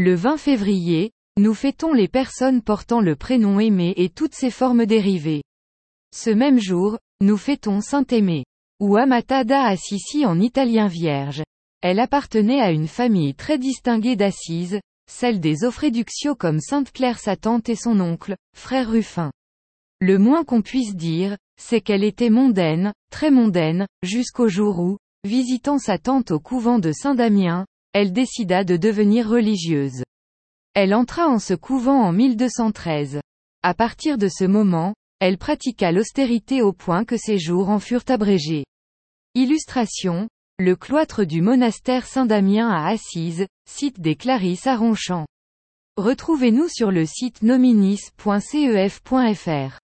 Le 20 février, nous fêtons les personnes portant le prénom Aimé et toutes ses formes dérivées. Ce même jour, nous fêtons Saint Aimé. Ou Amata da Assisi en italien vierge. Elle appartenait à une famille très distinguée d'Assise, celle des Offreduccio comme Sainte Claire sa tante et son oncle, frère Ruffin. Le moins qu'on puisse dire, c'est qu'elle était mondaine, très mondaine, jusqu'au jour où, visitant sa tante au couvent de Saint-Damien, elle décida de devenir religieuse. Elle entra en ce couvent en 1213. À partir de ce moment, elle pratiqua l'austérité au point que ses jours en furent abrégés. Illustration, le cloître du monastère Saint-Damien à Assise, site des Clarisses à Ronchamp. Retrouvez-nous sur le site nominis.cef.fr.